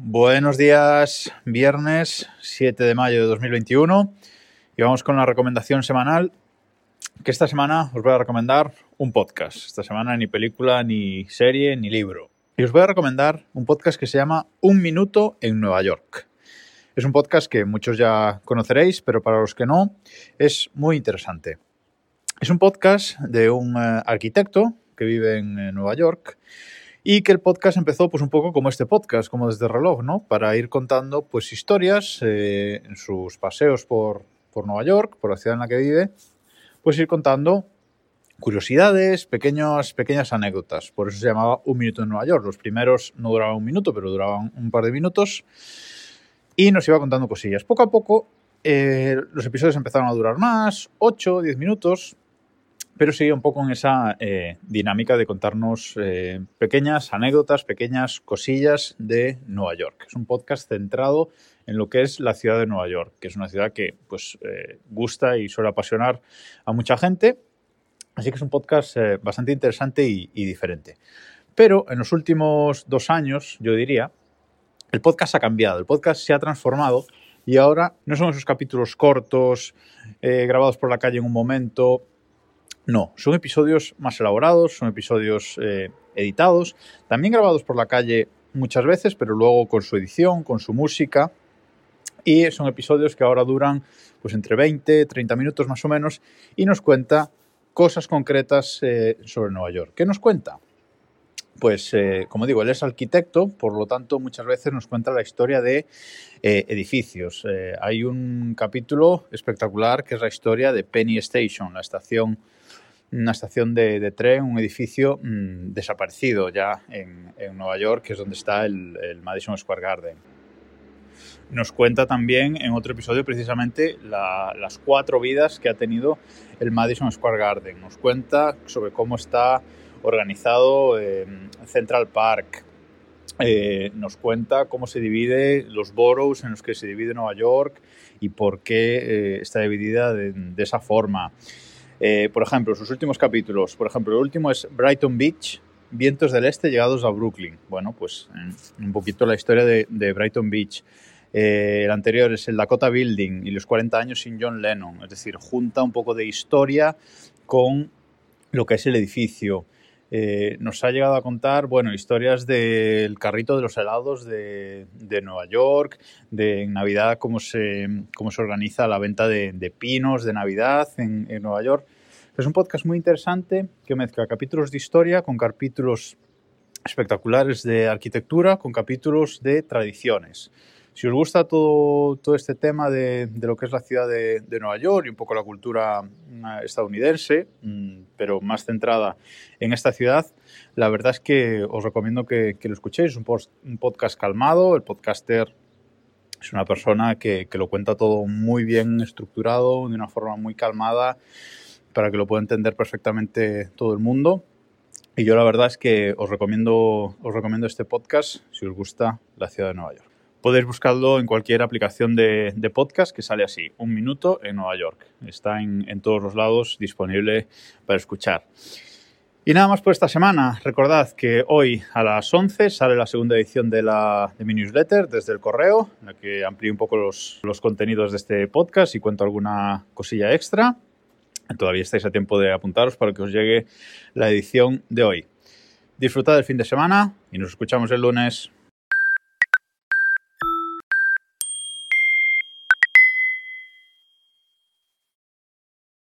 Buenos días, viernes 7 de mayo de 2021 y vamos con la recomendación semanal que esta semana os voy a recomendar un podcast. Esta semana ni película, ni serie, ni libro. Y os voy a recomendar un podcast que se llama Un Minuto en Nueva York. Es un podcast que muchos ya conoceréis, pero para los que no, es muy interesante. Es un podcast de un eh, arquitecto que vive en eh, Nueva York y que el podcast empezó pues un poco como este podcast, como desde reloj, ¿no? Para ir contando pues historias eh, en sus paseos por, por Nueva York, por la ciudad en la que vive, pues ir contando curiosidades, pequeñas, pequeñas anécdotas. Por eso se llamaba Un Minuto en Nueva York. Los primeros no duraban un minuto, pero duraban un par de minutos. Y nos iba contando cosillas. Poco a poco eh, los episodios empezaron a durar más, 8, 10 minutos, pero sigue un poco en esa eh, dinámica de contarnos eh, pequeñas anécdotas, pequeñas cosillas de Nueva York. Es un podcast centrado en lo que es la ciudad de Nueva York, que es una ciudad que pues, eh, gusta y suele apasionar a mucha gente. Así que es un podcast bastante interesante y, y diferente. Pero en los últimos dos años, yo diría, el podcast ha cambiado, el podcast se ha transformado y ahora no son esos capítulos cortos, grabados por la calle en un momento, no, son episodios más elaborados, son episodios eh, editados, también grabados por la calle muchas veces, pero luego con su edición, con su música. Y son episodios que ahora duran pues entre 20, 30 minutos más o menos y nos cuenta cosas concretas eh, sobre Nueva York. ¿Qué nos cuenta? Pues, eh, como digo, él es arquitecto, por lo tanto, muchas veces nos cuenta la historia de eh, edificios. Eh, hay un capítulo espectacular que es la historia de Penny Station, la estación una estación de, tren, un edificio mmm, desaparecido ya en, Nueva York, que es donde está el, Madison Square Garden. Nos cuenta también en otro episodio precisamente la, las cuatro vidas que ha tenido el Madison Square Garden. Nos cuenta sobre cómo está organizado Central Park. Eh, nos cuenta cómo se divide los boroughs en los que se divide Nueva York y por qué eh, está dividida de, esa forma. Eh, por ejemplo, sus últimos capítulos. Por ejemplo, el último es Brighton Beach, vientos del este llegados a Brooklyn. Bueno, pues un poquito la historia de, Brighton Beach. El anterior es el Dakota Building y los 40 años sin John Lennon. Es decir, junta un poco de historia con lo que es el edificio. Eh, nos ha llegado a contar, bueno, historias del carrito de los helados de, de Nueva York, de en Navidad cómo se, cómo se organiza la venta de, de pinos de Navidad en, en, Nueva York. Es un podcast muy interesante que mezcla capítulos de historia con capítulos espectaculares de arquitectura, con capítulos de tradiciones. Si os gusta todo, todo este tema de, de, lo que es la ciudad de, de, Nueva York y un poco la cultura mm, estadounidense, mm, pero más centrada en esta ciudad, la verdad es que os recomiendo que, que lo escuchéis. Es un, un, podcast calmado, el podcaster es una persona que, que, lo cuenta todo muy bien estructurado, de una forma muy calmada, para que lo pueda entender perfectamente todo el mundo. Y yo la verdad es que os recomiendo, os recomiendo este podcast si os gusta la ciudad de Nueva York. Podéis buscarlo en cualquier aplicación de, de, podcast que sale así, un minuto en Nueva York. Está en, todos los lados disponible para escuchar. Y nada más por esta semana. Recordad que hoy a las 11 sale la segunda edición de, la, de mi newsletter desde el correo, en la que amplío un poco los, los contenidos de este podcast y cuento alguna cosilla extra. Todavía estáis a tiempo de apuntaros para que os llegue la edición de hoy. Disfrutad del fin de semana y nos escuchamos el lunes.